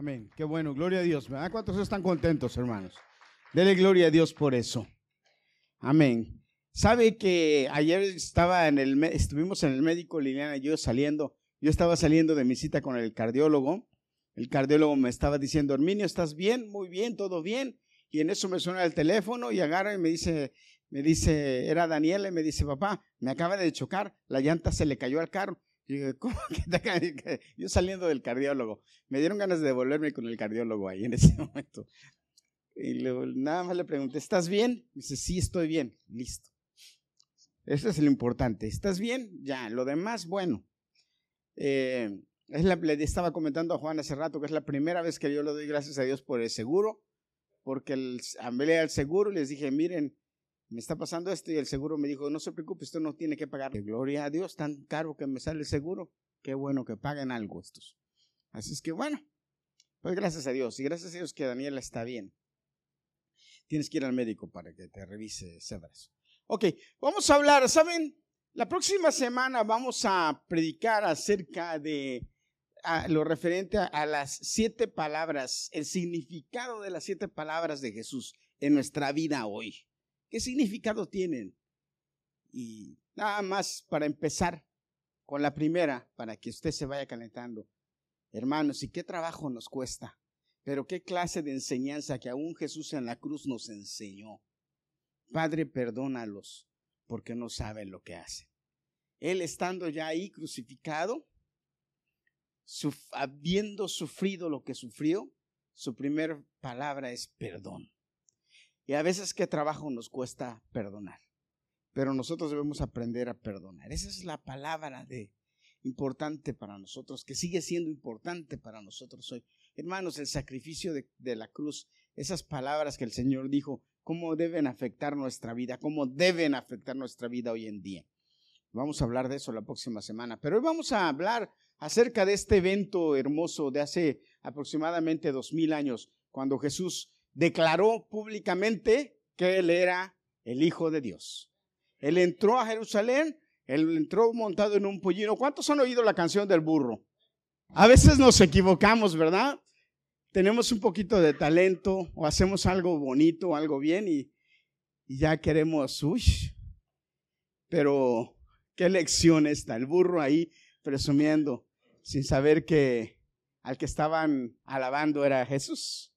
Amén. Qué bueno. Gloria a Dios. ¿Verdad? ¿Cuántos están contentos, hermanos? Dele gloria a Dios por eso. Amén. Sabe que ayer estaba en el, estuvimos en el médico Liliana y yo saliendo. Yo estaba saliendo de mi cita con el cardiólogo. El cardiólogo me estaba diciendo, Herminio, ¿estás bien? Muy bien, todo bien. Y en eso me suena el teléfono y agarra y me dice, me dice, era Daniela y me dice, papá, me acaba de chocar, la llanta se le cayó al carro. Y ¿cómo que Yo saliendo del cardiólogo, me dieron ganas de devolverme con el cardiólogo ahí en ese momento. Y luego, nada más le pregunté, ¿estás bien? dice, sí, estoy bien, listo. Eso es lo importante. ¿Estás bien? Ya, lo demás, bueno. Eh, es la, le estaba comentando a Juan hace rato que es la primera vez que yo le doy gracias a Dios por el seguro, porque el, hablé al seguro y les dije, miren, me está pasando esto y el seguro me dijo, no se preocupe, usted no tiene que pagar. Gloria a Dios, tan caro que me sale el seguro. Qué bueno que paguen algo estos. Así es que bueno, pues gracias a Dios y gracias a Dios que Daniela está bien. Tienes que ir al médico para que te revise ese brazo. Ok, vamos a hablar, ¿saben? La próxima semana vamos a predicar acerca de lo referente a las siete palabras, el significado de las siete palabras de Jesús en nuestra vida hoy. ¿Qué significado tienen? Y nada más para empezar con la primera, para que usted se vaya calentando. Hermanos, ¿y qué trabajo nos cuesta? Pero qué clase de enseñanza que aún Jesús en la cruz nos enseñó. Padre, perdónalos porque no saben lo que hacen. Él estando ya ahí crucificado, habiendo sufrido lo que sufrió, su primera palabra es perdón. Y a veces qué trabajo nos cuesta perdonar. Pero nosotros debemos aprender a perdonar. Esa es la palabra de importante para nosotros, que sigue siendo importante para nosotros hoy. Hermanos, el sacrificio de, de la cruz, esas palabras que el Señor dijo, cómo deben afectar nuestra vida, cómo deben afectar nuestra vida hoy en día. Vamos a hablar de eso la próxima semana, pero hoy vamos a hablar acerca de este evento hermoso de hace aproximadamente dos mil años, cuando Jesús declaró públicamente que él era el Hijo de Dios. Él entró a Jerusalén, él entró montado en un pollino. ¿Cuántos han oído la canción del burro? A veces nos equivocamos, ¿verdad? Tenemos un poquito de talento o hacemos algo bonito, algo bien y, ya queremos, uy, pero qué lección está el burro ahí presumiendo sin saber que al que estaban alabando era Jesús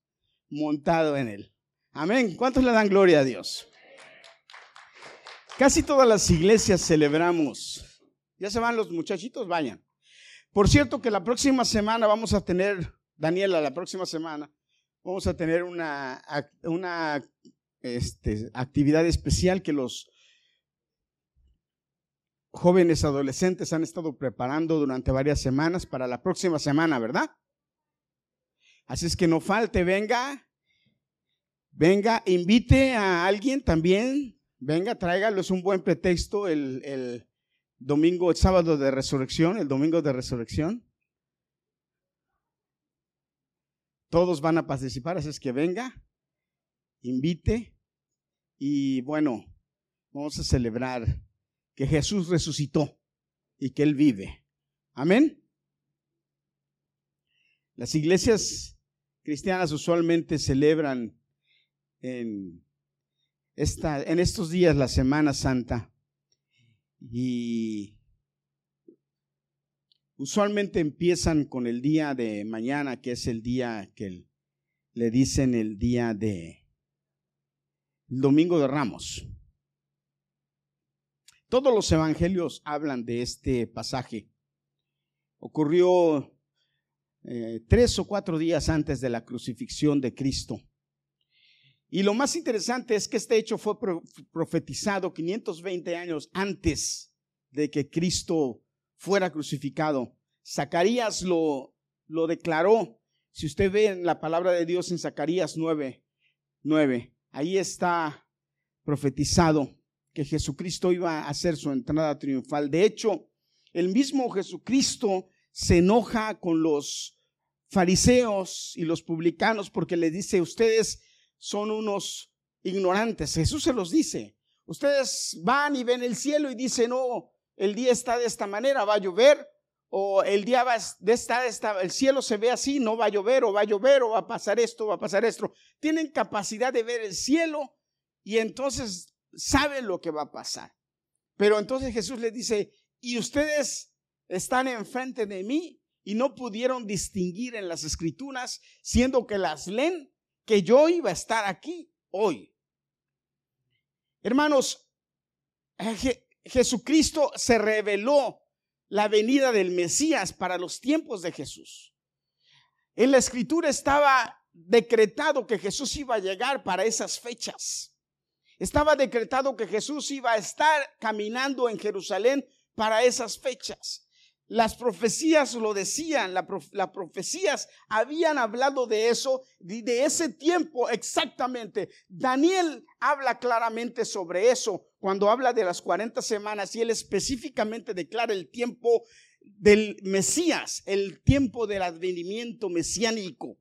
montado en él. Amén. ¿Cuántos le dan gloria a Dios? Casi todas las iglesias celebramos. Ya se van los muchachitos, vayan. Por cierto que la próxima semana vamos a tener, Daniela, la próxima semana, vamos a tener una, una este, actividad especial que los jóvenes adolescentes han estado preparando durante varias semanas para la próxima semana, ¿verdad? Así es que no falte, venga, venga, invite a alguien también, venga, tráigalo, es un buen pretexto el, el domingo, el sábado de resurrección, el domingo de resurrección. Todos van a participar, así es que venga, invite y bueno, vamos a celebrar que Jesús resucitó y que Él vive. Amén. Las iglesias cristianas usualmente celebran en, esta, en estos días la Semana Santa y usualmente empiezan con el día de mañana, que es el día que le dicen el día de el Domingo de Ramos. Todos los evangelios hablan de este pasaje. Ocurrió eh, tres o cuatro días antes de la crucifixión de Cristo. Y lo más interesante es que este hecho fue profetizado 520 años antes de que Cristo fuera crucificado. Zacarías lo, lo declaró. Si usted ve en la palabra de Dios en Zacarías 9, 9, ahí está profetizado que Jesucristo iba a hacer su entrada triunfal. De hecho, el mismo Jesucristo se enoja con los fariseos y los publicanos porque le dice, ustedes son unos ignorantes. Jesús se los dice. Ustedes van y ven el cielo y dicen, no, el día está de esta manera, va a llover o el día va de esta, esta, el cielo se ve así, no va a llover, o va a llover, o va a pasar esto, va a pasar esto. Tienen capacidad de ver el cielo y entonces saben lo que va a pasar. Pero entonces Jesús les dice, y ustedes están enfrente de mí y no pudieron distinguir en las escrituras, siendo que las leen, que yo iba a estar aquí hoy. Hermanos, Jesucristo se reveló la venida del Mesías para los tiempos de Jesús. En la escritura estaba decretado que Jesús iba a llegar para esas fechas. Estaba decretado que Jesús iba a estar caminando en Jerusalén para esas fechas. Las profecías lo decían, las profecías habían hablado de eso, de ese tiempo exactamente. Daniel habla claramente sobre eso cuando habla de las 40 semanas y él específicamente declara el tiempo del Mesías, el tiempo del advenimiento mesiánico.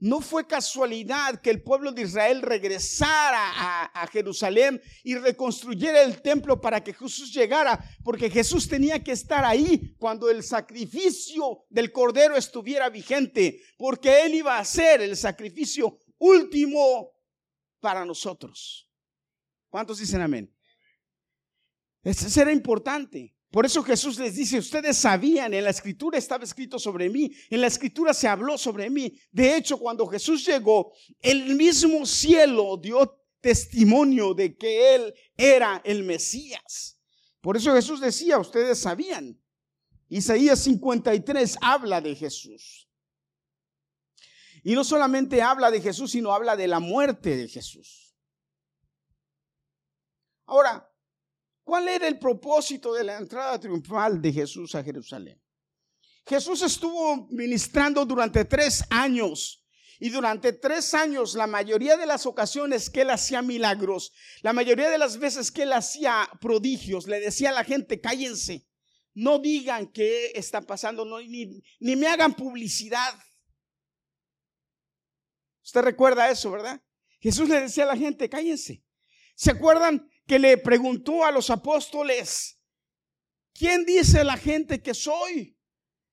No fue casualidad que el pueblo de Israel regresara a, Jerusalén y reconstruyera el templo para que Jesús llegara, porque Jesús tenía que estar ahí cuando el sacrificio del cordero estuviera vigente, porque Él iba a ser el sacrificio último para nosotros. ¿Cuántos dicen amén? Eso era importante. Por eso Jesús les dice, ustedes sabían, en la escritura estaba escrito sobre mí, en la escritura se habló sobre mí. De hecho, cuando Jesús llegó, el mismo cielo dio testimonio de que Él era el Mesías. Por eso Jesús decía, ustedes sabían. Isaías 53 habla de Jesús. Y no solamente habla de Jesús, sino habla de la muerte de Jesús. Ahora, ¿Cuál era el propósito de la entrada triunfal de Jesús a Jerusalén? Jesús estuvo ministrando durante tres años y durante tres años, la mayoría de las ocasiones que él hacía milagros, la mayoría de las veces que él hacía prodigios, le decía a la gente, cállense, no digan qué está pasando, ni, ni me hagan publicidad. Usted recuerda eso, ¿verdad? Jesús le decía a la gente, cállense. ¿Se acuerdan que le preguntó a los apóstoles, ¿quién dice la gente que soy?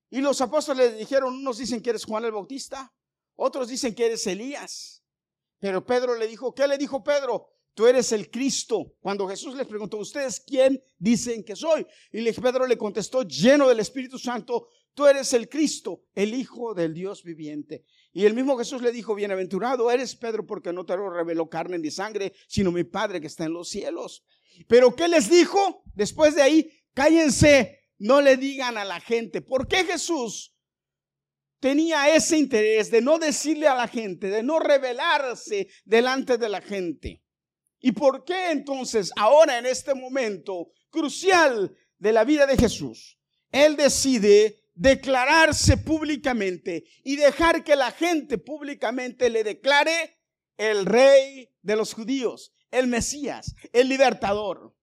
Y los apóstoles le dijeron, unos dicen que eres Juan el Bautista, otros dicen que eres Elías. Pero Pedro le dijo, ¿qué le dijo Pedro? Tú eres el Cristo. Cuando Jesús les preguntó, ¿ustedes quién dicen que soy? Y Pedro le contestó, lleno del Espíritu Santo, tú eres el Cristo, el Hijo del Dios viviente. Y el mismo Jesús le dijo, bienaventurado eres Pedro porque no te lo reveló carne ni sangre, sino mi Padre que está en los cielos. Pero ¿qué les dijo? Después de ahí, cállense, no le digan a la gente. ¿Por qué Jesús tenía ese interés de no decirle a la gente, de no revelarse delante de la gente? ¿Y por qué entonces ahora en este momento crucial de la vida de Jesús, Él decide declararse públicamente y dejar que la gente públicamente le declare el rey de los judíos, el Mesías, el libertador.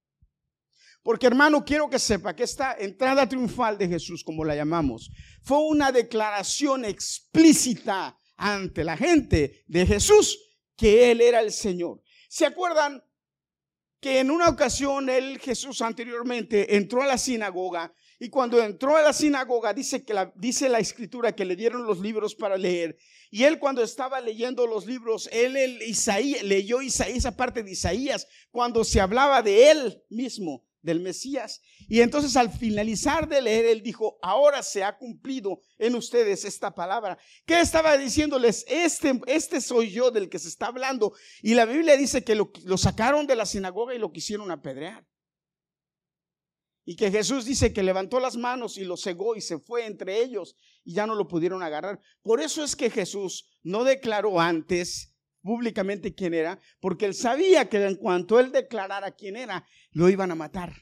Porque hermano, quiero que sepa que esta entrada triunfal de Jesús, como la llamamos, fue una declaración explícita ante la gente de Jesús que Él era el Señor. ¿Se acuerdan que en una ocasión Él, Jesús anteriormente, entró a la sinagoga y cuando entró a la sinagoga, dice, que la, dice la escritura que le dieron los libros para leer. Y él cuando estaba leyendo los libros, él leyó Isaías, esa parte de Isaías, cuando se hablaba de él mismo, del Mesías. Y entonces al finalizar de leer, él dijo, ahora se ha cumplido en ustedes esta palabra. ¿Qué estaba diciéndoles? Este, este soy yo del que se está hablando. Y la Biblia dice que lo sacaron de la sinagoga y lo quisieron apedrear. Y que Jesús dice que levantó las manos y lo cegó y se fue entre ellos y ya no lo pudieron agarrar. Por eso es que Jesús no declaró antes públicamente quién era, porque él sabía que en cuanto él declarara quién era, lo iban a matar.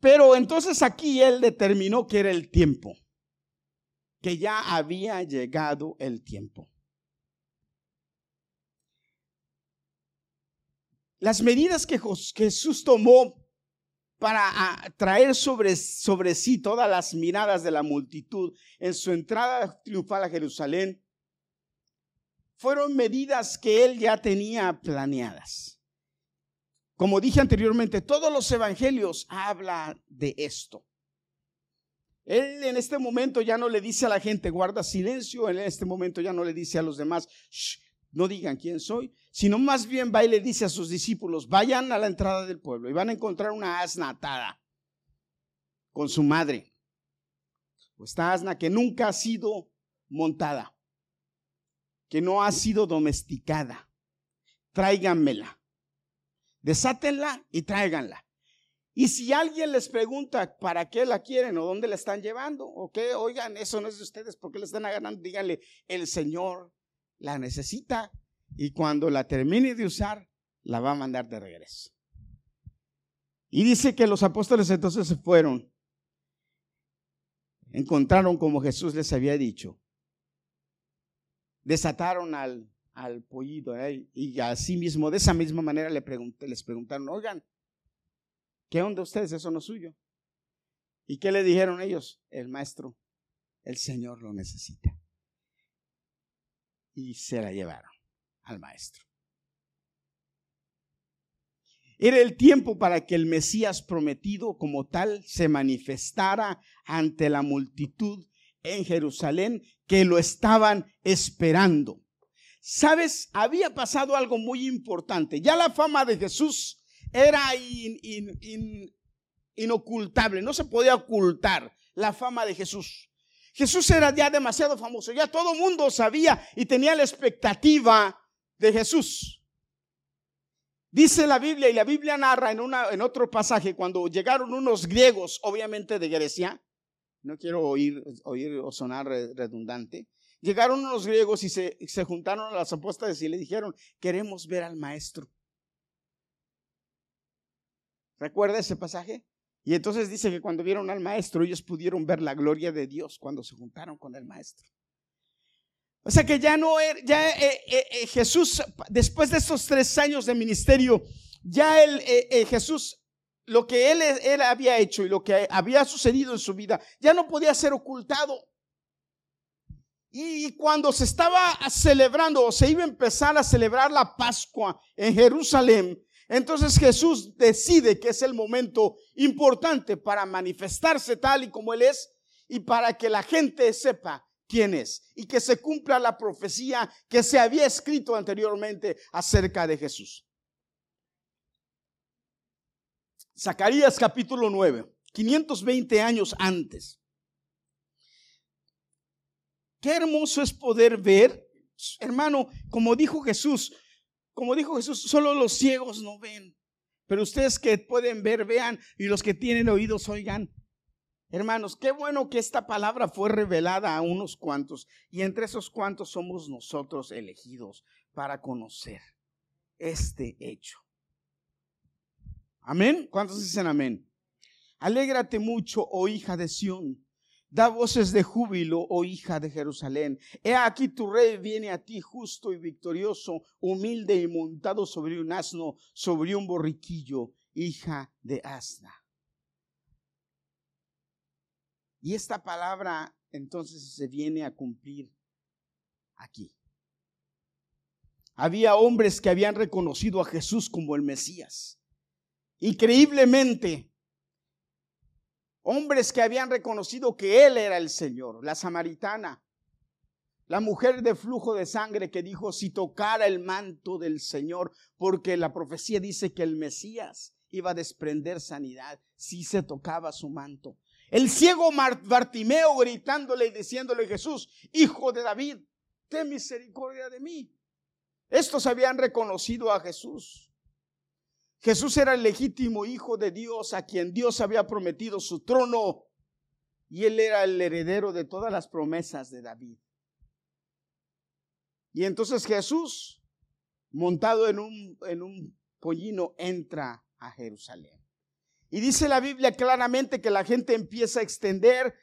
Pero entonces aquí él determinó que era el tiempo, que ya había llegado el tiempo. Las medidas que Jesús tomó para ah, traer sobre, sobre sí todas las miradas de la multitud en su entrada triunfal a Jerusalén fueron medidas que él ya tenía planeadas. Como dije anteriormente, todos los evangelios hablan de esto. Él en este momento ya no le dice a la gente, guarda silencio, en este momento ya no le dice a los demás, no digan quién soy, sino más bien va y le dice a sus discípulos, vayan a la entrada del pueblo y van a encontrar una asna atada con su madre. Esta asna que nunca ha sido montada, que no ha sido domesticada. Tráiganmela. Desátenla y tráiganla. Y si alguien les pregunta para qué la quieren o dónde la están llevando, o qué, oigan, eso no es de ustedes, porque la están agarrando, díganle, el Señor la necesita y cuando la termine de usar, la va a mandar de regreso. Y dice que los apóstoles entonces se fueron, encontraron como Jesús les había dicho, desataron al, al pollito ¿eh? y así mismo, de esa misma manera le les preguntaron, oigan, ¿qué onda ustedes? Eso no es suyo. ¿Y qué le dijeron ellos? El maestro, el Señor lo necesita. Y se la llevaron al maestro. Era el tiempo para que el Mesías prometido como tal se manifestara ante la multitud en Jerusalén que lo inaban esperando. Sabes, había pasado algo muy importante. Ya la fama de Jesús era inocultable, no se podía ocultar la fama de Jesús. Jesús era ya demasiado famoso, ya todo el mundo sabía y tenía la expectativa de Jesús. Dice la Biblia y la Biblia narra en, una, en otro pasaje cuando llegaron unos griegos, obviamente de Grecia, no quiero oír, oír o sonar redundante, llegaron unos griegos y se, se juntaron a las apóstoles y le dijeron, queremos ver al maestro. ¿Recuerda ese pasaje? Y entonces dice que cuando vieron al maestro, ellos pudieron ver la gloria de Dios cuando se juntaron con el maestro. O sea que ya no era, ya eh, eh, eh, Jesús, después de estos tres años de ministerio, ya el, Jesús, lo que él, él había hecho y lo que había sucedido en su vida, ya no podía ser ocultado. Y cuando se estaba celebrando o se iba a empezar a celebrar la Pascua en Jerusalén, entonces Jesús decide que es el momento importante para manifestarse tal y como Él es y para que la gente sepa quién es y que se cumpla la profecía que se había escrito anteriormente acerca de Jesús. Zacarías capítulo 9, 520 años antes. Qué hermoso es poder ver, hermano, como dijo Jesús, como dijo Jesús, solo los ciegos no ven. Pero ustedes que pueden ver, vean, y los que tienen oídos, oigan. Hermanos, qué bueno que esta palabra fue revelada a unos cuantos, y entre esos cuantos somos nosotros elegidos para conocer este hecho. Amén. ¿Cuántos dicen amén? Alégrate mucho, oh hija de Sión Da voces de júbilo, oh hija de Jerusalén. He aquí tu rey viene a ti justo y victorioso, humilde y montado sobre un asno, sobre un borriquillo, hija de asna. Y esta palabra entonces se viene a cumplir aquí. Había hombres que habían reconocido a Jesús como el Mesías. Increíblemente, hombres que habían reconocido que Él era el Señor, la samaritana, la mujer de flujo de sangre que dijo, si tocara el manto del Señor, porque la profecía dice que el Mesías iba a desprender sanidad si se tocaba su manto. El ciego Bartimeo gritándole y diciéndole, Jesús, hijo de David, ten misericordia de mí. Estos habían reconocido a Jesús. Jesús era el legítimo hijo de Dios a quien Dios había prometido su trono y él era el heredero de todas las promesas de David. Y entonces Jesús, montado en un, en un pollino, entra a Jerusalén. Y dice la Biblia claramente que la gente empieza a extender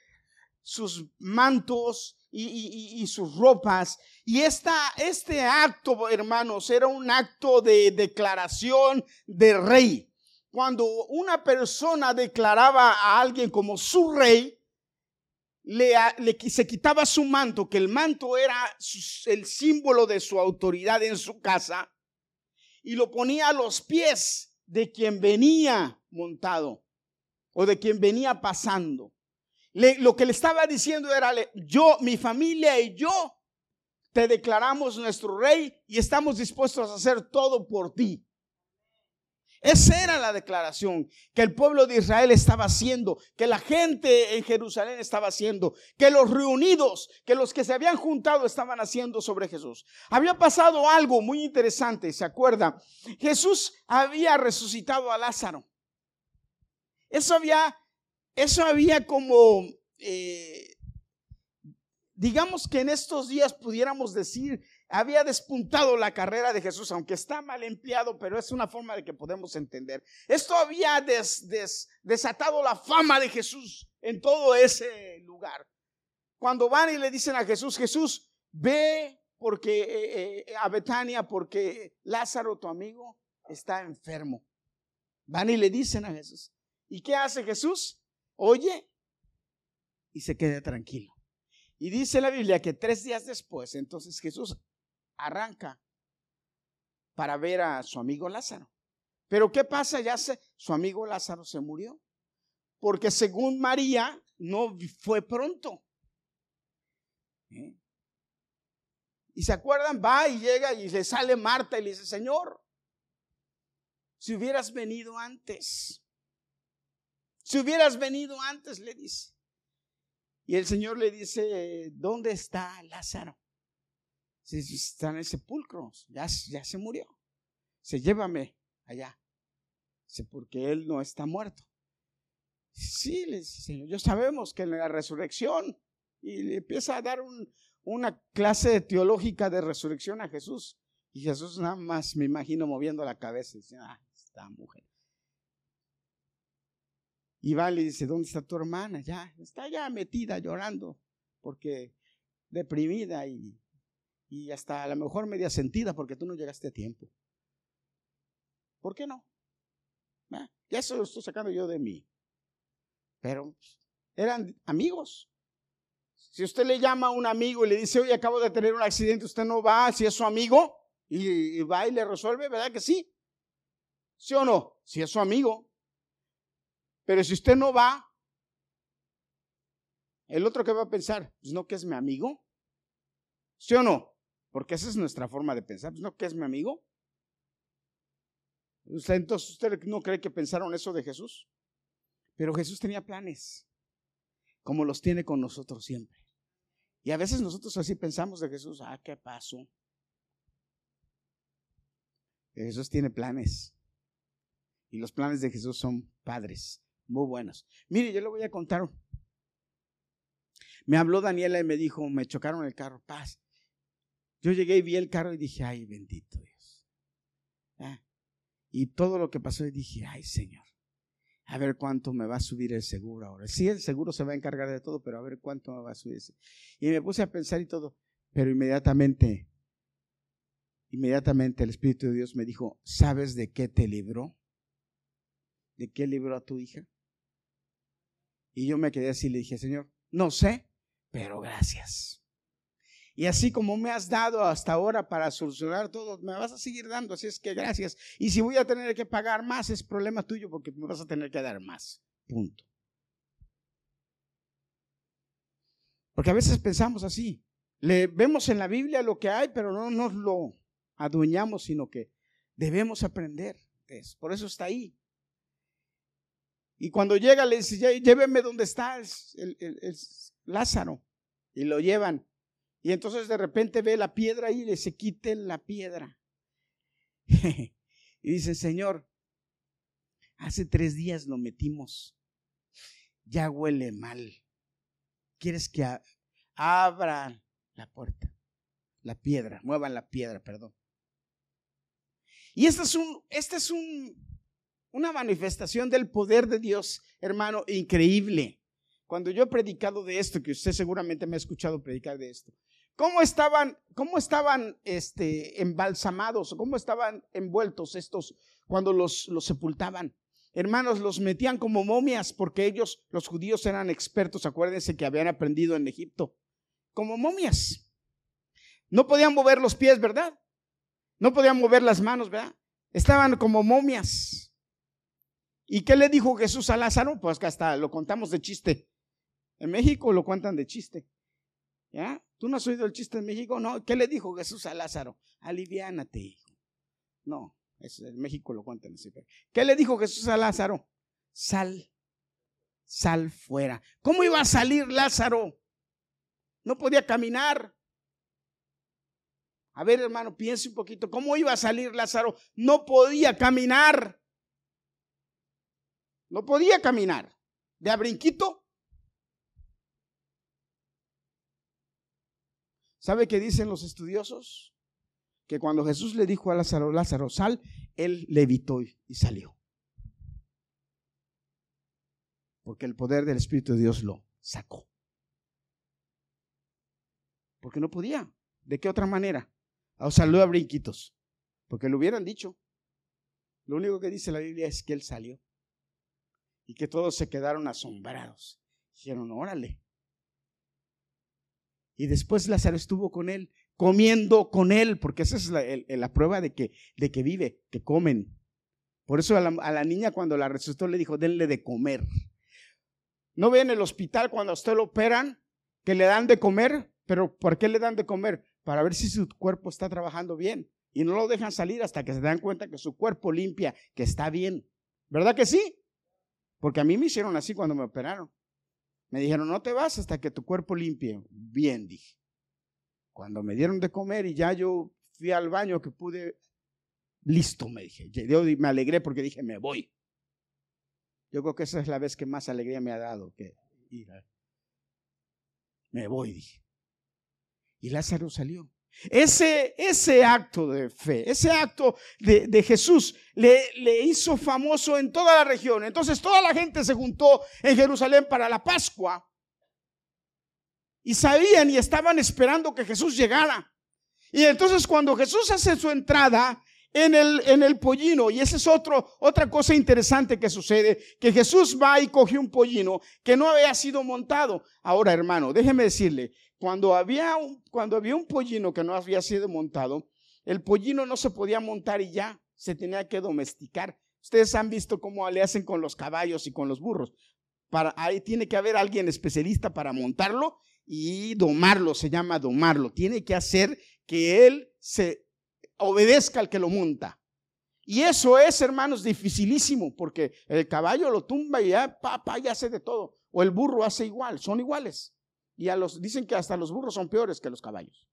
sus mantos y, sus ropas. Y esta, este acto, hermanos, era un acto de declaración de rey. Cuando una persona declaraba a alguien como su rey, le, le, se quitaba su manto, que el manto era el símbolo de su autoridad en su casa, y lo ponía a los pies de quien venía montado o de quien venía pasando. Lo que le estaba diciendo era, yo, mi familia y yo te declaramos nuestro rey y estamos dispuestos a hacer todo por ti. Esa era la declaración que el pueblo de Israel estaba haciendo, que la gente en Jerusalén estaba haciendo, que los reunidos, que los que se habían juntado estaban haciendo sobre Jesús. Había pasado algo muy interesante, ¿se acuerda? Jesús había resucitado a Lázaro. Eso había, eso había como, eh, digamos que en estos días pudiéramos decir había despuntado la carrera de Jesús, aunque está mal empleado, pero es una forma de que podemos entender. Esto había desatado la fama de Jesús en todo ese lugar. Cuando van y le dicen a Jesús, Jesús, ve porque eh, eh, a Betania porque Lázaro, tu amigo, está enfermo. Van y le dicen a Jesús. ¿Y qué hace Jesús? Oye y se queda tranquilo. Y dice la Biblia que tres días después, entonces Jesús arranca para ver a su amigo Lázaro. Pero ¿qué pasa? Ya se, su amigo Lázaro se murió. Porque según María, no fue pronto. ¿Eh? Y se acuerdan, va y llega y le sale Marta y le dice, Señor, si hubieras venido antes, si hubieras venido antes, le dice. Y el Señor le dice, ¿dónde está Lázaro? está en el sepulcro, ya, se murió. Se llévame allá. porque él no está muerto. Sí, le dice, Señor, yo sabemos que en la resurrección, y le empieza a dar una clase teológica de resurrección a Jesús. Y Jesús nada más me imagino moviendo la cabeza dice, ah, esta mujer. Y va le dice, ¿dónde está tu hermana? Ya, está ya metida llorando, porque deprimida y y hasta a lo mejor media sentida porque tú no llegaste a tiempo. ¿Por qué no? Ah, ya eso lo estoy sacando yo de mí. Pero eran amigos. Si usted le llama a un amigo y le dice, oye, acabo de tener un accidente, usted no va, si es su amigo, y, y va y le resuelve, ¿verdad que sí? ¿Sí o no? Si es su amigo. Pero si usted no va, el otro que va a pensar, pues no que es mi amigo. ¿Sí o no? Porque esa es nuestra forma de pensar. Pues, ¿No que es mi amigo? entonces, ¿usted no cree que pensaron eso de Jesús? Pero Jesús tenía planes, como los tiene con nosotros siempre. Y a veces nosotros así pensamos de Jesús, ah, ¿qué pasó? Jesús tiene planes. Y los planes de Jesús son padres, muy buenos. Mire, yo le voy a contar. Me habló Daniela y me dijo, me chocaron el carro, paz. Yo llegué y vi el carro y dije, ay, bendito Dios. Ah, y todo lo que pasó y dije, ay, Señor, a ver cuánto me va a subir el seguro ahora. Sí, el seguro se va a encargar de todo, pero a ver cuánto me va a subir. Y me puse a pensar y todo, pero inmediatamente, inmediatamente el Espíritu de Dios me dijo, ¿sabes de qué te libró? ¿De qué libró a tu hija? Y yo me quedé así y le dije, Señor, no sé, pero gracias. Y así como me has dado hasta ahora para solucionar todo, me vas a seguir dando. Así es que gracias. Y si voy a tener que pagar más, es problema tuyo porque me vas a tener que dar más. Punto. Porque a veces pensamos así. Le vemos en la Biblia lo que hay, pero no nos lo adueñamos, sino que debemos aprender. por eso está ahí. Y cuando llega, le dice, lléveme donde está el Lázaro. Y lo llevan. Y entonces de repente ve la piedra y le se quite la piedra. y dice, Señor, hace tres días lo metimos. Ya huele mal. ¿Quieres que abran la puerta? La piedra, muevan la piedra, perdón. Y esta es, un, esta es un, una manifestación del poder de Dios, hermano, increíble. Cuando yo he predicado de esto, que usted seguramente me ha escuchado predicar de esto, ¿cómo estaban, cómo estaban este, embalsamados, cómo estaban envueltos estos cuando los, los sepultaban? Hermanos, los metían como momias porque ellos, los judíos, eran expertos, acuérdense que habían aprendido en Egipto, como momias. No podían mover los pies, ¿verdad? No podían mover las manos, ¿verdad? Estaban como momias. ¿Y qué le dijo Jesús a Lázaro? Pues que hasta lo contamos de chiste. En México lo cuentan de chiste. ¿Ya? ¿Tú no has oído el chiste en México? No. ¿Qué le dijo Jesús a Lázaro? Aliviánate, hijo. No, en México lo cuentan así. ¿Qué le dijo Jesús a Lázaro? Sal, sal fuera. ¿Cómo iba a salir Lázaro? No podía caminar. A ver, hermano, piense un poquito. ¿Cómo iba a salir Lázaro? No podía caminar. No podía caminar. De a brinquito. ¿Sabe qué dicen los estudiosos? Que cuando Jesús le dijo a Lázaro, Lázaro, sal, él levitó y salió. Porque el poder del Espíritu de Dios lo sacó. Porque no podía. ¿De qué otra manera? O salió a brinquitos. Porque lo hubieran dicho. Lo único que dice la Biblia es que él salió. Y que todos se quedaron asombrados. Dijeron, órale. Y después Lázaro estuvo con él, comiendo con él, porque esa es la, prueba de que, de que vive, que comen. Por eso a la, niña cuando la resucitó le dijo, denle de comer. ¿No ve en el hospital cuando a usted lo operan que le dan de comer? Pero ¿por qué le dan de comer? para ver si su cuerpo está trabajando bien. Y no lo dejan salir hasta que se dan cuenta que su cuerpo limpia, que está bien. ¿Verdad que sí? Porque a mí me hicieron así cuando me operaron. Me dijeron, no te vas hasta que tu cuerpo limpie. Bien, dije. Cuando me dieron de comer y ya yo fui al baño que pude, listo, me dije. Me alegré porque dije, me voy. Yo creo que esa es la vez que más alegría me ha dado que Me voy, dije. Y Lázaro salió. Ese, ese acto de fe, ese acto de, Jesús le, le, hizo famoso en toda la región. Entonces toda la gente se juntó en Jerusalén para la Pascua. Y sabían y estaban esperando que Jesús llegara. Y entonces cuando Jesús hace su entrada en el, en el pollino, y esa es otro, otra cosa interesante que sucede, que Jesús va y coge un pollino que no había sido montado. Ahora, hermano, déjeme decirle, cuando había, un, cuando había un pollino que no había sido montado, el pollino no se podía montar y ya, se tenía que domesticar. Ustedes han visto cómo le hacen con los caballos y con los burros. Para, ahí tiene que haber alguien especialista para montarlo y domarlo, se llama domarlo. Tiene que hacer que él se obedezca al que lo monta. Y eso es, hermanos, dificilísimo, porque el caballo lo tumba y ya, papá, ya hace de todo. O el burro hace igual, son iguales. Y a los dicen que hasta los burros son peores que los caballos.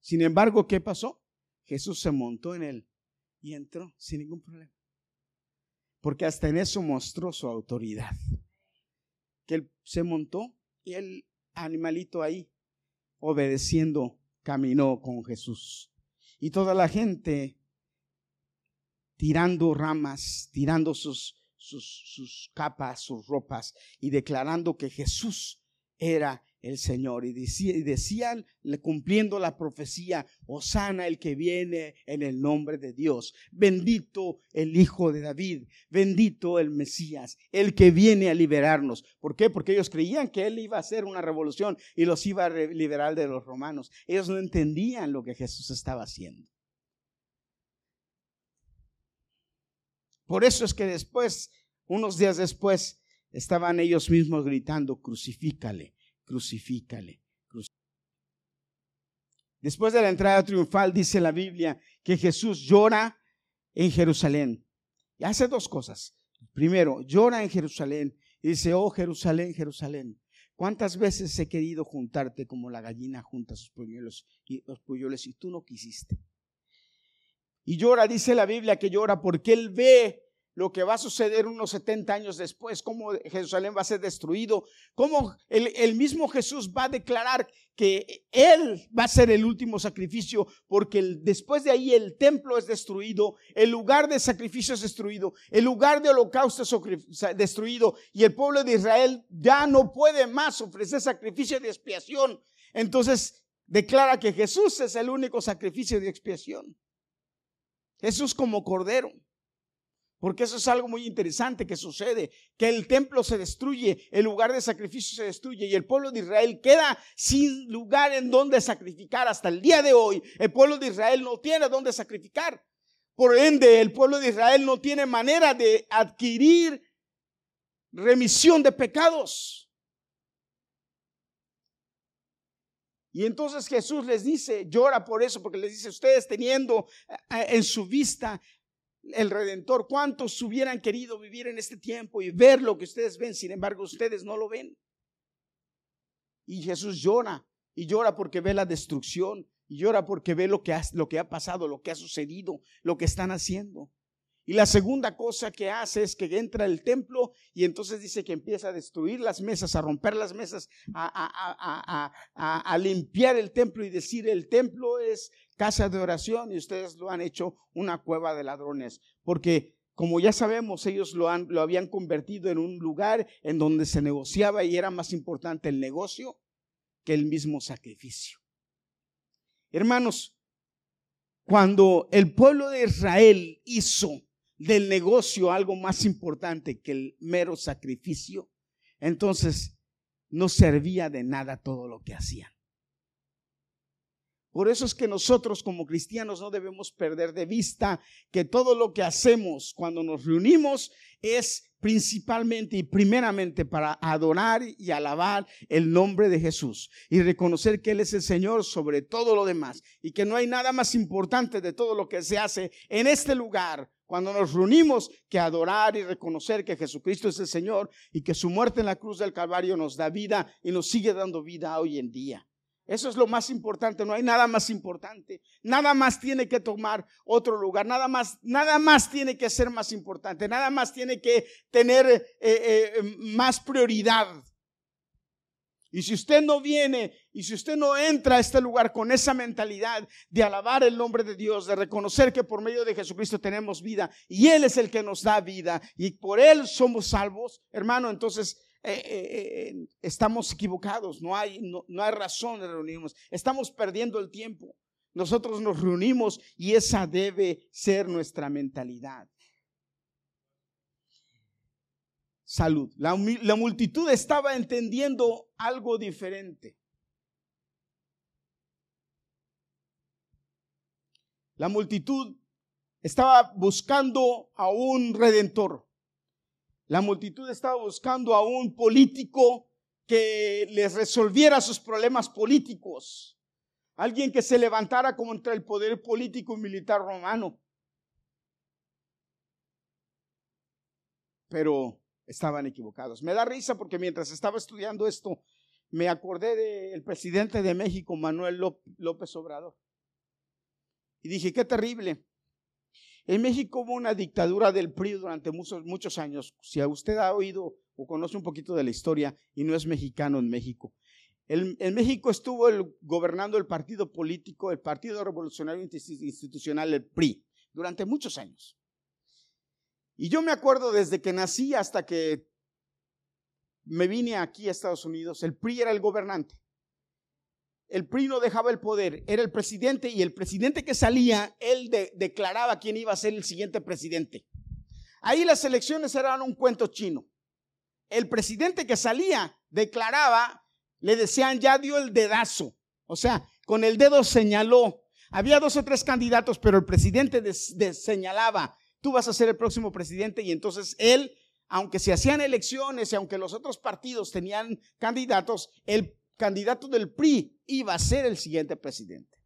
Sin embargo, ¿qué pasó? Jesús se montó en él y entró sin ningún problema. Porque hasta en eso mostró su autoridad. Que él se montó y el animalito ahí, obedeciendo, caminó con Jesús. Y toda la gente tirando ramas, tirando sus sus, capas, sus ropas, y declarando que Jesús era el Señor. Y, y decían, cumpliendo la profecía, Osana el que viene en el nombre de Dios. Bendito el Hijo de David. Bendito el Mesías, el que viene a liberarnos. ¿Por qué? Porque ellos creían que Él iba a hacer una revolución y los iba a liberar de los romanos. Ellos no entendían lo que Jesús estaba haciendo. Por eso es que después, unos días después, estaban ellos mismos gritando, crucifícale, crucifícale. Después de la entrada triunfal, dice la Biblia que Jesús llora en Jerusalén. Y hace dos cosas. Primero, llora en Jerusalén y dice, oh Jerusalén, Jerusalén, ¿cuántas veces he querido juntarte como la gallina junta sus polluelos y los polluelos y tú no quisiste? Y llora, dice la Biblia que llora porque él ve lo que va a suceder unos 70 años después, cómo Jerusalén va a ser destruido, cómo el, mismo Jesús va a declarar que Él va a ser el último sacrificio, porque después de ahí el templo es destruido, el lugar de sacrificio es destruido, el lugar de holocausto es destruido, y el pueblo de Israel ya no puede más ofrecer sacrificio de expiación. Entonces declara que Jesús es el único sacrificio de expiación. Jesús como cordero. Porque eso es algo muy interesante que sucede, que el templo se destruye, el lugar de sacrificio se destruye y el pueblo de Israel queda sin lugar en donde sacrificar. Hasta el día de hoy, el pueblo de Israel no tiene donde sacrificar. Por ende, el pueblo de Israel no tiene manera de adquirir remisión de pecados. Y entonces Jesús les dice, llora por eso, porque les dice, ustedes teniendo eh, en su vista el Redentor, ¿cuántos hubieran querido vivir en este tiempo y ver lo que ustedes ven? Sin embargo, ustedes no lo ven. Y Jesús llora, y llora porque ve la destrucción, y llora porque ve lo que ha, lo que ha pasado, lo que ha sucedido, lo que están haciendo. Y la segunda cosa que hace es que entra al templo y entonces dice que empieza a destruir las mesas, a romper las mesas, a, a, limpiar el templo y decir el templo es casa de oración y ustedes lo han hecho una cueva de ladrones. Porque como ya sabemos, ellos lo, han, lo habían convertido en un lugar en donde se negociaba y era más importante el negocio que el mismo sacrificio. Hermanos, cuando el pueblo de Israel hizo del negocio algo más importante que el mero sacrificio, entonces no servía de nada todo lo que hacían. Por eso es que nosotros como cristianos no debemos perder de vista que todo lo que hacemos cuando nos reunimos es principalmente y primeramente para adorar y alabar el nombre de Jesús y reconocer que Él es el Señor sobre todo lo demás y que no hay nada más importante de todo lo que se hace en este lugar cuando nos reunimos que adorar y reconocer que Jesucristo es el Señor y que su muerte en la cruz del Calvario nos da vida y nos sigue dando vida hoy en día. Eso es lo más importante, no hay nada más importante. Nada más tiene que tomar otro lugar, nada más, nada más tiene que ser más importante, nada más tiene que tener eh, eh, más prioridad. Y si usted no viene y si usted no entra a este lugar con esa mentalidad de alabar el nombre de Dios, de reconocer que por medio de Jesucristo tenemos vida y Él es el que nos da vida y por Él somos salvos, hermano, entonces eh, eh, eh, estamos equivocados, no hay, no, no hay razón de reunirnos, estamos perdiendo el tiempo. Nosotros nos reunimos y esa debe ser nuestra mentalidad. Salud. La, multitud estaba entendiendo algo diferente. La multitud estaba buscando a un redentor. La multitud estaba buscando a un político que les resolviera sus problemas políticos. Alguien que se levantara contra el poder político y militar romano. Pero estaban equivocados. Me da risa porque mientras estaba estudiando esto, me acordé del presidente de México, Manuel López Obrador. Y dije, qué terrible. En México hubo una dictadura del PRI durante muchos, muchos años. Si usted ha oído o conoce un poquito de la historia y no es mexicano en México. en México estuvo gobernando el partido político, el Partido Revolucionario Institucional, el PRI, durante muchos años. Y yo me acuerdo desde que nací hasta que me vine aquí a Estados Unidos, el PRI era el gobernante el PRI no dejaba el poder, era el presidente y el presidente que salía, él declaraba quién iba a ser el siguiente presidente. Ahí las elecciones eran un cuento chino. El presidente que salía declaraba, le decían, ya dio el dedazo, o sea, con el dedo señaló. Había dos o tres candidatos, pero el presidente señalaba, tú vas a ser el próximo presidente y entonces él, aunque se hacían elecciones y aunque los otros partidos tenían candidatos, el candidato del PRI iba a ser el siguiente presidente.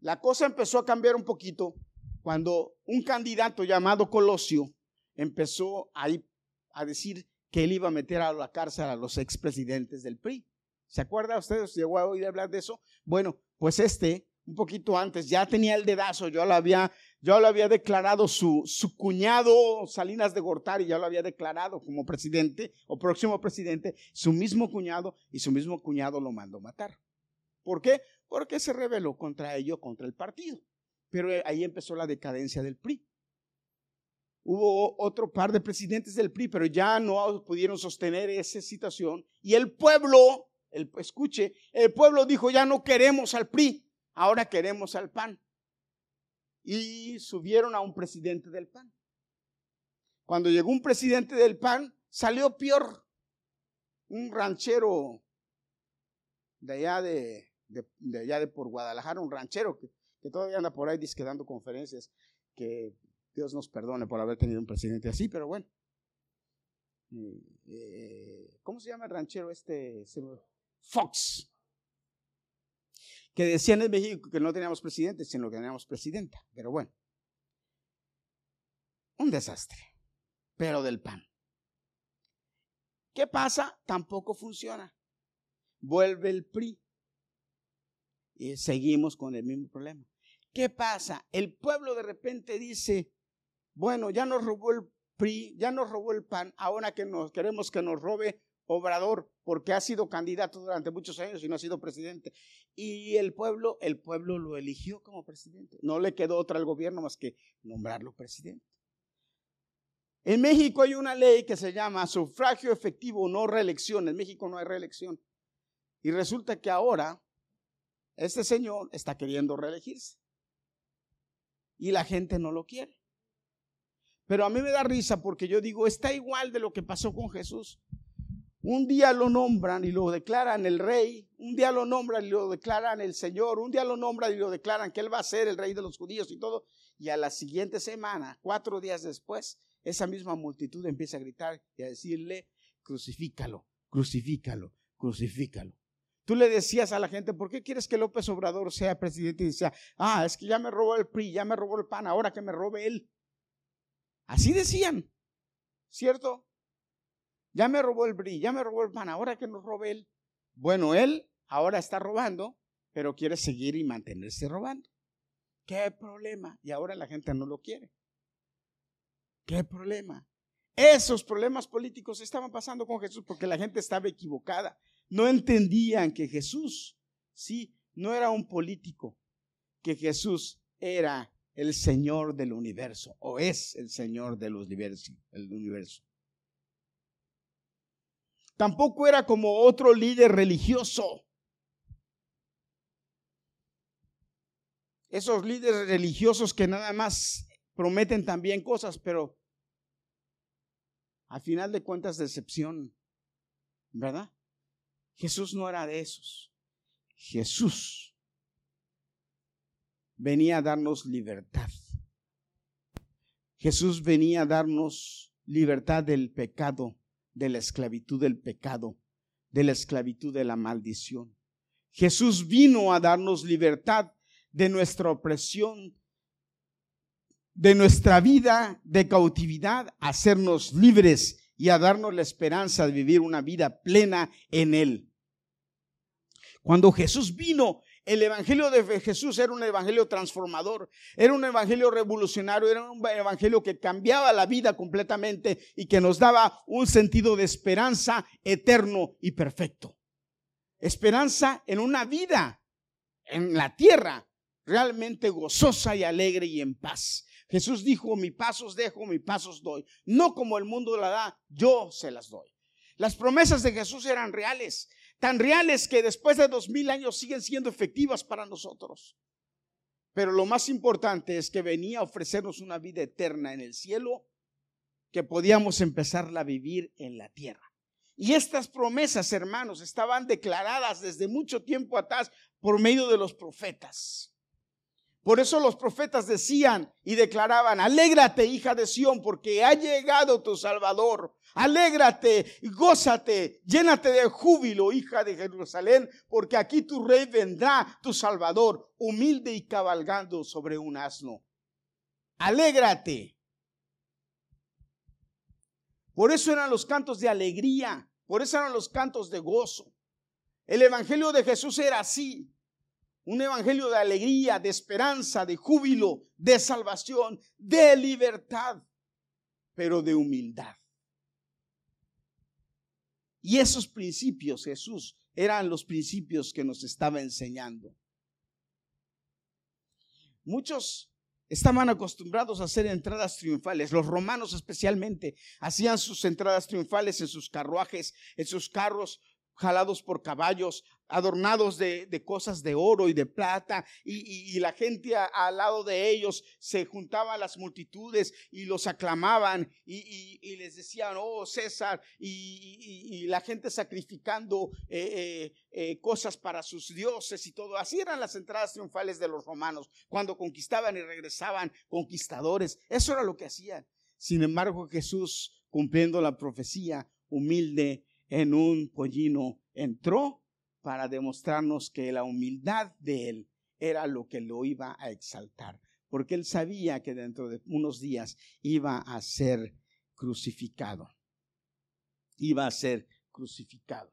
La cosa empezó a cambiar un poquito cuando un candidato llamado Colosio empezó a, a decir que él iba a meter a la cárcel a los expresidentes del PRI. ¿Se acuerda usted? ¿Llegó a oír hablar de eso? Bueno, pues este, un poquito antes, ya tenía el dedazo, yo lo había ya lo había declarado su, su cuñado Salinas de Gortari, ya lo había declarado como presidente o próximo presidente, su mismo cuñado, y su mismo cuñado lo mandó matar. ¿Por qué? Porque se rebeló contra ello, contra el partido. Pero ahí empezó la decadencia del PRI. Hubo otro par de presidentes del PRI, pero ya no pudieron sostener esa situación. Y el pueblo, el, escuche, el pueblo dijo, ya no queremos al PRI, ahora queremos al PAN y subieron a un presidente del PAN. Cuando llegó un presidente del PAN, salió peor. Un ranchero de allá de, por Guadalajara, un ranchero que, que todavía anda por ahí disque dando conferencias, que Dios nos perdone por haber tenido un presidente así, pero bueno. Eh, ¿Cómo se llama el ranchero este? Fox. Que decían en México que no teníamos presidente, sino que teníamos presidenta. Pero bueno. Un desastre. Pero del pan. ¿Qué pasa? Tampoco funciona. Vuelve el PRI. Y seguimos con el mismo problema. ¿Qué pasa? El pueblo de repente dice, bueno, ya nos robó el PRI, ya nos robó el PAN, ahora que nos queremos que nos robe Obrador, porque ha sido candidato durante muchos años y no ha sido presidente. Y el pueblo, el pueblo lo eligió como presidente. No le quedó otra al gobierno más que nombrarlo presidente. En México hay una ley que se llama sufragio efectivo, no reelección. En México no hay reelección. Y resulta que ahora este señor está queriendo reelegirse. Y la gente no lo quiere. Pero a mí me da risa porque yo digo, está igual de lo que pasó con Jesús. Un día lo nombran y lo declaran el rey, un día lo nombran y lo declaran el Señor, un día lo nombran y lo declaran que Él va a ser el rey de los judíos y todo. Y a la siguiente semana, cuatro días después, esa misma multitud empieza a gritar y a decirle, crucifícalo, crucifícalo, crucifícalo. Tú le decías a la gente, ¿por qué quieres que López Obrador sea presidente? Y decía, ah, es que ya me robó el PRI, ya me robó el PAN, ahora que me robe él. Así decían, ¿cierto? Ya me robó el PRI, ya me robó el PAN, ahora que nos robe él. Bueno, él ahora está robando, pero quiere seguir y mantenerse robando. ¿Qué problema? Y ahora la gente no lo quiere. ¿Qué problema? Esos problemas políticos estaban pasando con Jesús porque la gente estaba equivocada. No entendían que Jesús, sí, no era un político, que Jesús era el Señor del universo o es el Señor del universo. El universo. Tampoco era como otro líder religioso. Esos líderes religiosos que nada más prometen también cosas, pero al final de cuentas decepción, ¿verdad? Jesús no era de esos. Jesús venía a darnos libertad. Jesús venía a darnos libertad del pecado, de la esclavitud del pecado, de la esclavitud de la maldición. Jesús vino a darnos libertad de nuestra opresión, de nuestra vida de cautividad, a hacernos libres y a darnos la esperanza de vivir una vida plena en Él. Cuando Jesús vino, el Evangelio de Jesús era un Evangelio transformador, era un Evangelio revolucionario, era un Evangelio que cambiaba la vida completamente y que nos daba un sentido de esperanza eterno y perfecto. Esperanza en una vida en la tierra realmente gozosa y alegre y en paz. Jesús dijo, mi pasos dejo, mi pasos doy. No como el mundo la da, yo se las doy. Las promesas de Jesús eran reales, tan reales que después de dos mil años siguen siendo efectivas para nosotros. Pero lo más importante es que venía a ofrecernos una vida eterna en el cielo que podíamos empezarla a vivir en la tierra. Y estas promesas, hermanos, estaban declaradas desde mucho tiempo atrás por medio de los profetas. Por eso los profetas decían y declaraban, alégrate hija de Sión, porque ha llegado tu Salvador. Alégrate, gózate, llénate de júbilo, hija de Jerusalén, porque aquí tu rey vendrá, tu Salvador, humilde y cabalgando sobre un asno. Alégrate. Por eso eran los cantos de alegría, por eso eran los cantos de gozo. El Evangelio de Jesús era así. Un evangelio de alegría, de esperanza, de júbilo, de salvación, de libertad, pero de humildad. Y esos principios, Jesús, eran los principios que nos estaba enseñando. Muchos estaban acostumbrados a hacer entradas triunfales. Los romanos especialmente hacían sus entradas triunfales en sus carruajes, en sus carros, jalados por caballos, adornados de, cosas de oro y de plata, y, la gente al lado de ellos se juntaban las multitudes y los aclamaban y, les decían, oh César, y, la gente sacrificando eh, eh, eh, cosas para sus dioses y todo. Así eran las entradas triunfales de los romanos, cuando conquistaban y regresaban conquistadores. Eso era lo que hacían. Sin embargo, Jesús, cumpliendo la profecía, humilde en un pollino, entró para demostrarnos que la humildad de él era lo que lo iba a exaltar, porque él sabía que dentro de unos días iba a ser crucificado. Iba a ser crucificado.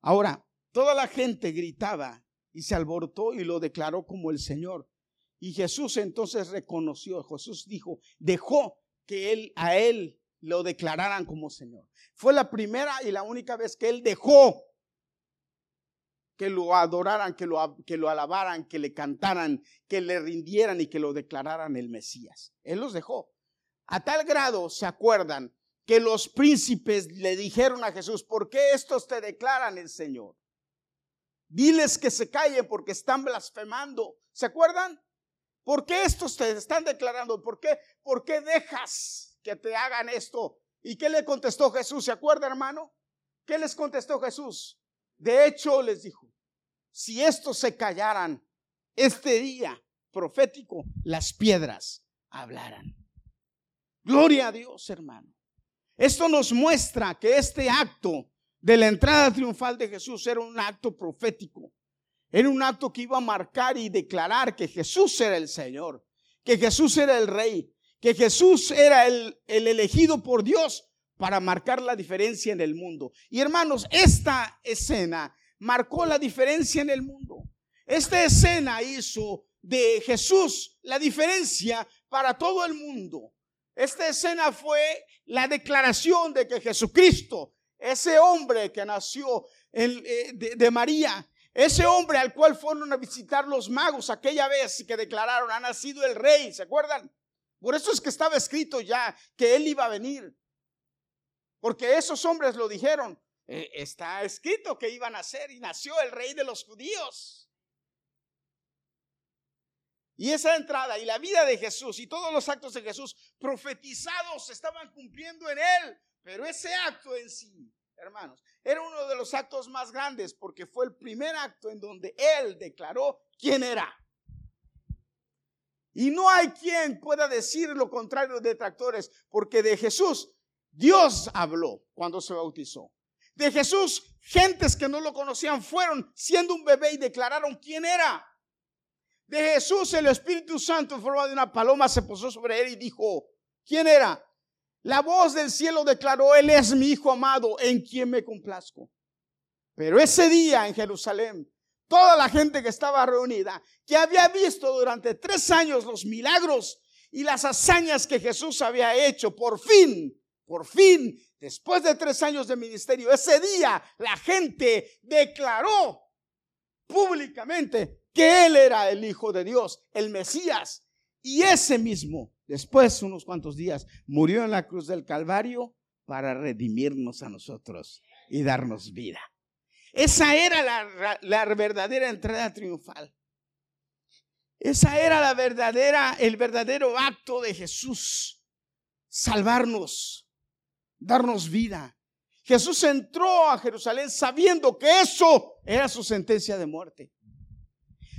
Ahora, toda la gente gritaba y se alborotó y lo declaró como el Señor. Y Jesús entonces reconoció, Jesús dijo, dejó que él a él lo declararan como Señor. Fue la primera y la única vez que Él dejó que lo adoraran, que lo, que lo alabaran, que le cantaran, que le rindieran y que lo declararan el Mesías. Él los dejó. A tal grado, ¿se acuerdan? Que los príncipes le dijeron a Jesús, ¿por qué estos te declaran el Señor? Diles que se callen porque están blasfemando. ¿Se acuerdan? ¿Por qué estos te están declarando? ¿Por qué, por qué dejas que te hagan esto. ¿Y qué le contestó Jesús? ¿Se acuerda, hermano? ¿Qué les contestó Jesús? De hecho, les dijo, si estos se callaran este día profético, las piedras hablaran. Gloria a Dios, hermano. Esto nos muestra que este acto de la entrada triunfal de Jesús era un acto profético. Era un acto que iba a marcar y declarar que Jesús era el Señor, que Jesús era el Rey, que Jesús era el, elegido por Dios para marcar la diferencia en el mundo. Y hermanos, esta escena marcó la diferencia en el mundo. Esta escena hizo de Jesús la diferencia para todo el mundo. Esta escena fue la declaración de que Jesucristo, ese hombre que nació eh, de María, ese hombre al cual fueron a visitar los magos aquella vez que declararon, ha nacido el rey, ¿se acuerdan? Por eso es que estaba escrito ya que Él iba a venir. Porque esos hombres lo dijeron. Eh, está escrito que iban a ser y nació el rey de los judíos. Y esa entrada y la vida de Jesús y todos los actos de Jesús profetizados estaban cumpliendo en Él. Pero ese acto en sí, hermanos, era uno de los actos más grandes porque fue el primer acto en donde Él declaró quién era. Y no hay quien pueda decir lo contrario de detractores, porque de Jesús Dios habló cuando se bautizó. De Jesús, gentes que no lo conocían fueron siendo un bebé y declararon quién era. De Jesús, el Espíritu Santo en forma de una paloma se posó sobre él y dijo, ¿quién era? La voz del cielo declaró, Él es mi Hijo amado, en quien me complazco. Pero ese día en Jerusalén, toda la gente que estaba reunida, que había visto durante tres años los milagros y las hazañas que Jesús había hecho, por fin, por fin, después de tres años de ministerio, ese día la gente declaró públicamente que Él era el Hijo de Dios, el Mesías. Y ese mismo, después, unos cuantos días, murió en la cruz del Calvario para redimirnos a nosotros y darnos vida. Esa era la, verdadera entrada triunfal. Esa era la verdadera, el verdadero acto de Jesús. Salvarnos, darnos vida. Jesús entró a Jerusalén sabiendo que eso era su sentencia de muerte.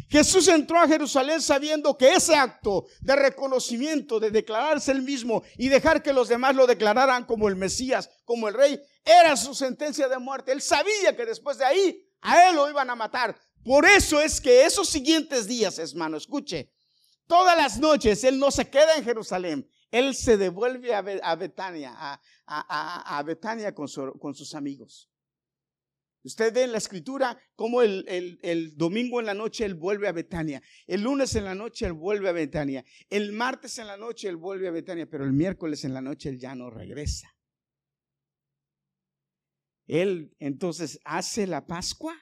Jesús entró a Jerusalén sabiendo que ese acto de reconocimiento, de declararse el mismo y dejar que los demás lo declararan como el Mesías, como el Rey, era su sentencia de muerte. Él sabía que después de ahí a él lo iban a matar. Por eso es que esos siguientes días, hermano, escuche, todas las noches él no se queda en Jerusalén. Él se devuelve a, Betania, a, Betania con, con, sus amigos. Usted ve en la escritura cómo el, el, domingo en la noche él vuelve a Betania. El lunes en la noche él vuelve a Betania. El martes en la noche él vuelve a Betania. Pero el miércoles en la noche él ya no regresa. Él entonces hace la Pascua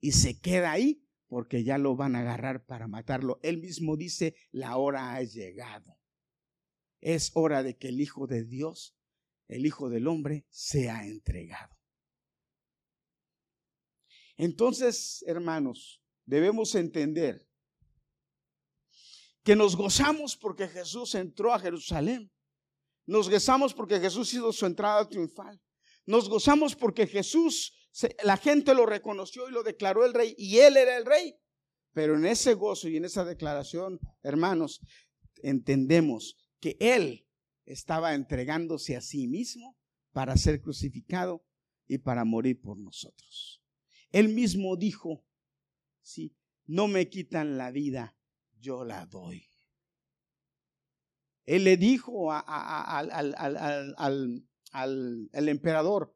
y se queda ahí porque ya lo van a agarrar para matarlo. Él mismo dice, la hora ha llegado. Es hora de que el Hijo de Dios el Hijo del Hombre sea entregado. Entonces, hermanos, debemos entender que nos gozamos porque Jesús entró a Jerusalén. Nos gozamos porque Jesús hizo su entrada triunfal. Nos gozamos porque Jesús, la gente lo reconoció y lo declaró el rey y él era el rey. Pero en ese gozo y en esa declaración, hermanos, entendemos que él estaba entregándose a sí mismo para ser crucificado y para morir por nosotros. Él mismo dijo, sí, no me quitan la vida, yo la doy. Él le dijo al, al, emperador,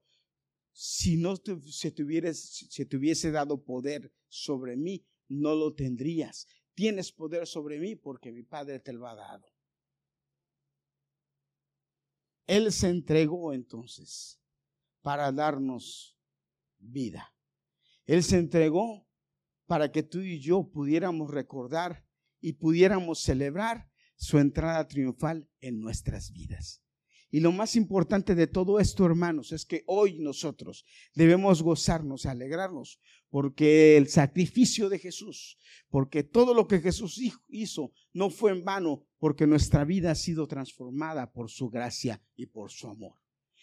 si no se se te hubiese dado poder sobre mí, no lo tendrías. Tienes poder sobre mí porque mi Padre te lo ha dado. Él se entregó entonces para darnos vida. Él se entregó para que tú y yo pudiéramos recordar y pudiéramos celebrar su entrada triunfal en nuestras vidas. Y lo más importante de todo esto, hermanos, es que hoy nosotros debemos gozarnos, alegrarnos, porque el sacrificio de Jesús, porque todo lo que Jesús hizo no fue en vano, porque nuestra vida ha sido transformada por su gracia y por su amor.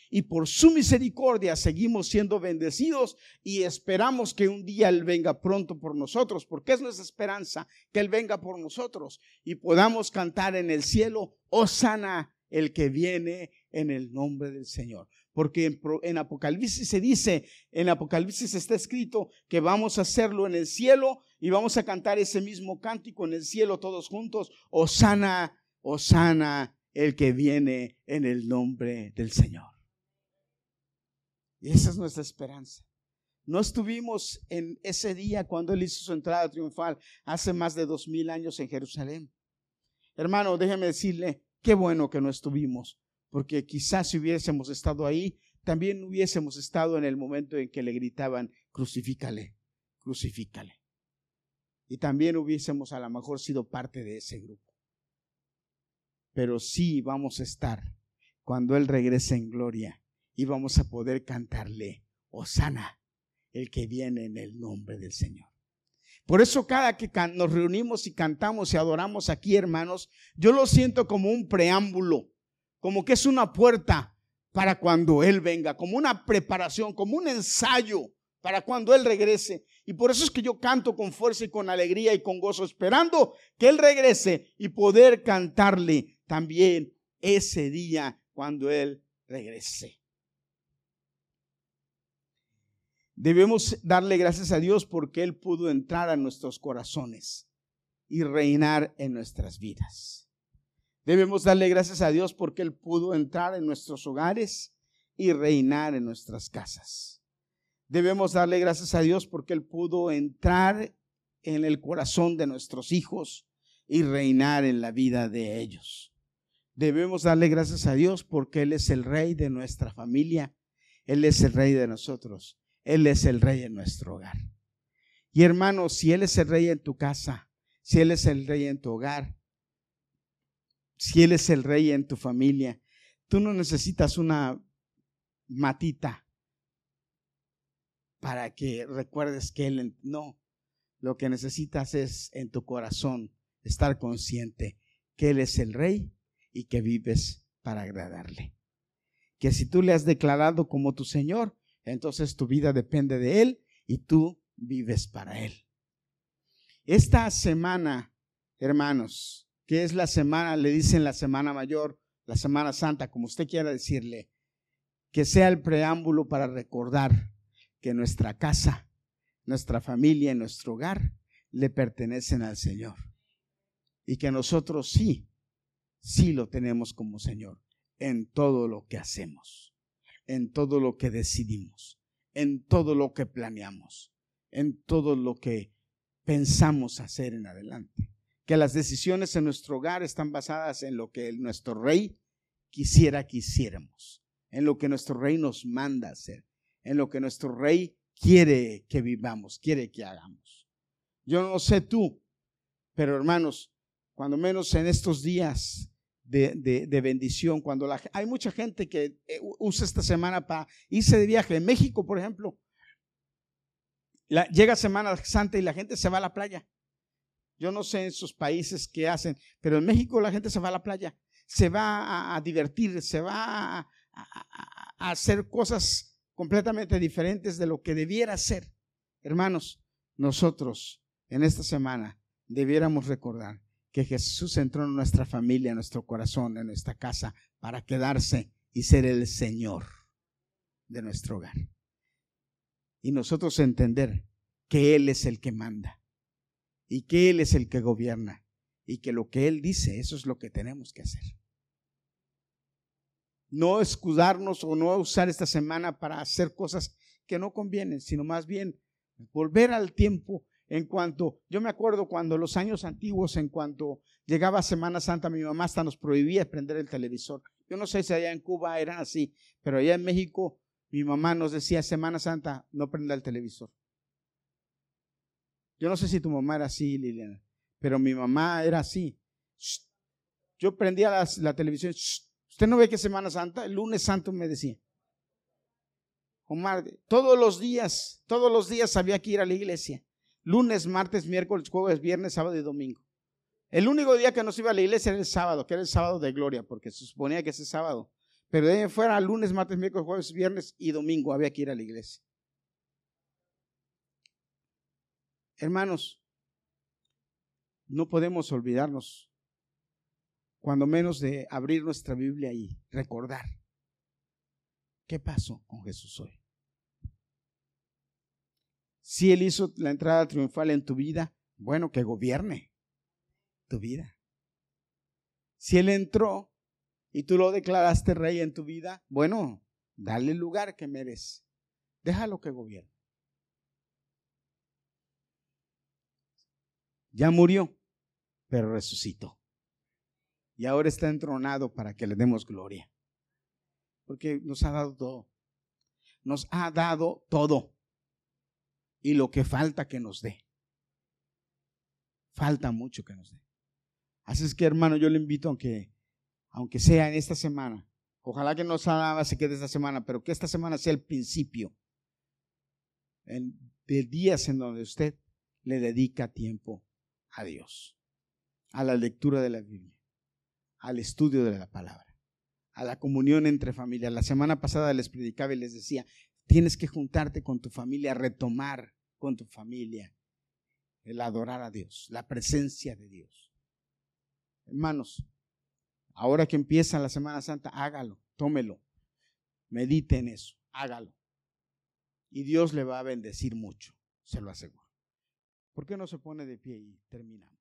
Y por su misericordia seguimos siendo bendecidos y esperamos que un día Él venga pronto por nosotros, porque es nuestra esperanza que Él venga por nosotros y podamos cantar en el cielo, oh sana el que viene en el nombre del Señor. Porque en, Apocalipsis se dice, en Apocalipsis está escrito que vamos a hacerlo en el cielo y vamos a cantar ese mismo cántico en el cielo todos juntos. Osana, Osana, el que viene en el nombre del Señor. Y esa es nuestra esperanza. No estuvimos en ese día cuando Él hizo su entrada triunfal hace más de dos mil años en Jerusalén. Hermano, déjeme decirle, qué bueno que no estuvimos, porque quizás si hubiésemos estado ahí, también hubiésemos estado en el momento en que le gritaban, crucifícale, crucifícale. Y también hubiésemos a lo mejor sido parte de ese grupo. Pero sí vamos a estar cuando Él regrese en gloria y vamos a poder cantarle, Osana, el que viene en el nombre del Señor. Por eso cada que nos reunimos y cantamos y adoramos aquí, hermanos, yo lo siento como un preámbulo, como que es una puerta para cuando Él venga, como una preparación, como un ensayo para cuando Él regrese. Y por eso es que yo canto con fuerza y con alegría y con gozo, esperando que Él regrese y poder cantarle también ese día cuando Él regrese. Debemos darle gracias a Dios porque Él pudo entrar a nuestros corazones y reinar en nuestras vidas. Debemos darle gracias a Dios porque Él pudo entrar en nuestros hogares y reinar en nuestras casas. Debemos darle gracias a Dios porque Él pudo entrar en el corazón de nuestros hijos y reinar en la vida de ellos. Debemos darle gracias a Dios porque Él es el rey de nuestra familia, Él es el rey de nosotros él es el rey en nuestro hogar. Y hermano, si Él es el rey en tu casa, si Él es el rey en tu hogar, si Él es el rey en tu familia, tú no necesitas una matita para que recuerdes que Él no. Lo que necesitas es en tu corazón estar consciente que Él es el rey y que vives para agradarle. Que si tú le has declarado como tu Señor, entonces tu vida depende de Él y tú vives para Él. Esta semana, hermanos, que es la semana, le dicen la semana mayor, la semana santa, como usted quiera decirle, que sea el preámbulo para recordar que nuestra casa, nuestra familia y nuestro hogar le pertenecen al Señor. Y que nosotros sí, sí lo tenemos como Señor en todo lo que hacemos en todo lo que decidimos, en todo lo que planeamos, en todo lo que pensamos hacer en adelante. Que las decisiones en nuestro hogar están basadas en lo que nuestro rey quisiera que hiciéramos, en lo que nuestro rey nos manda hacer, en lo que nuestro rey quiere que vivamos, quiere que hagamos. Yo no sé tú, pero hermanos, cuando menos en estos días de, bendición. Cuando la, hay mucha gente que eh, usa esta semana para irse de viaje. En México, por ejemplo, llega Semana Santa y la gente se va a la playa. Yo no sé en sus países qué hacen, pero en México la gente se va a la playa, se va a, divertir, se va a, a hacer cosas completamente diferentes de lo que debiera ser. Hermanos, nosotros en esta semana debiéramos recordar que Jesús entró en nuestra familia, en nuestro corazón, en nuestra casa, para quedarse y ser el Señor de nuestro hogar. Y nosotros entender que Él es el que manda y que Él es el que gobierna y que lo que Él dice, eso es lo que tenemos que hacer. No escudarnos o no usar esta semana para hacer cosas que no convienen, sino más bien volver al tiempo en cuanto, yo me acuerdo cuando los años antiguos, en cuanto llegaba Semana Santa, mi mamá hasta nos prohibía prender el televisor. Yo no sé si allá en Cuba era así, pero allá en México mi mamá nos decía Semana Santa, no prenda el televisor. Yo no sé si tu mamá era así, Liliana, pero mi mamá era así. Yo prendía la, televisión. ¿Usted no ve que Semana Santa? El lunes santo me decía. Omar, todos los días, todos los días había que ir a la iglesia. Lunes, martes, miércoles, jueves, viernes, sábado y domingo. El único día que nos iba a la iglesia era el sábado, que era el sábado de gloria, porque se suponía que ese sábado. Pero de ahí fuera lunes, martes, miércoles, jueves, viernes y domingo había que ir a la iglesia. Hermanos, no podemos olvidarnos, cuando menos de abrir nuestra Biblia y recordar qué pasó con Jesús hoy. Si Él hizo la entrada triunfal en tu vida, bueno, que gobierne tu vida. Si Él entró y tú lo declaraste rey en tu vida, bueno, dale el lugar que merece. Déjalo que gobierne. Ya murió, pero resucitó. Y ahora está entronado para que le demos gloria. Porque nos ha dado todo. Nos ha dado todo. Y lo que falta que nos dé. Falta mucho que nos dé. Así es que hermano, yo le invito, aunque, aunque sea en esta semana, ojalá que no se quede esta semana, pero que esta semana sea el principio de días en donde usted le dedica tiempo a Dios, a la lectura de la Biblia, al estudio de la palabra, a la comunión entre familias. La semana pasada les predicaba y les decía, tienes que juntarte con tu familia, retomar con tu familia el adorar a Dios, la presencia de Dios. Hermanos, ahora que empieza la Semana Santa, hágalo, tómelo, medite en eso, hágalo. Y Dios le va a bendecir mucho, se lo aseguro. ¿Por qué no se pone de pie y terminamos?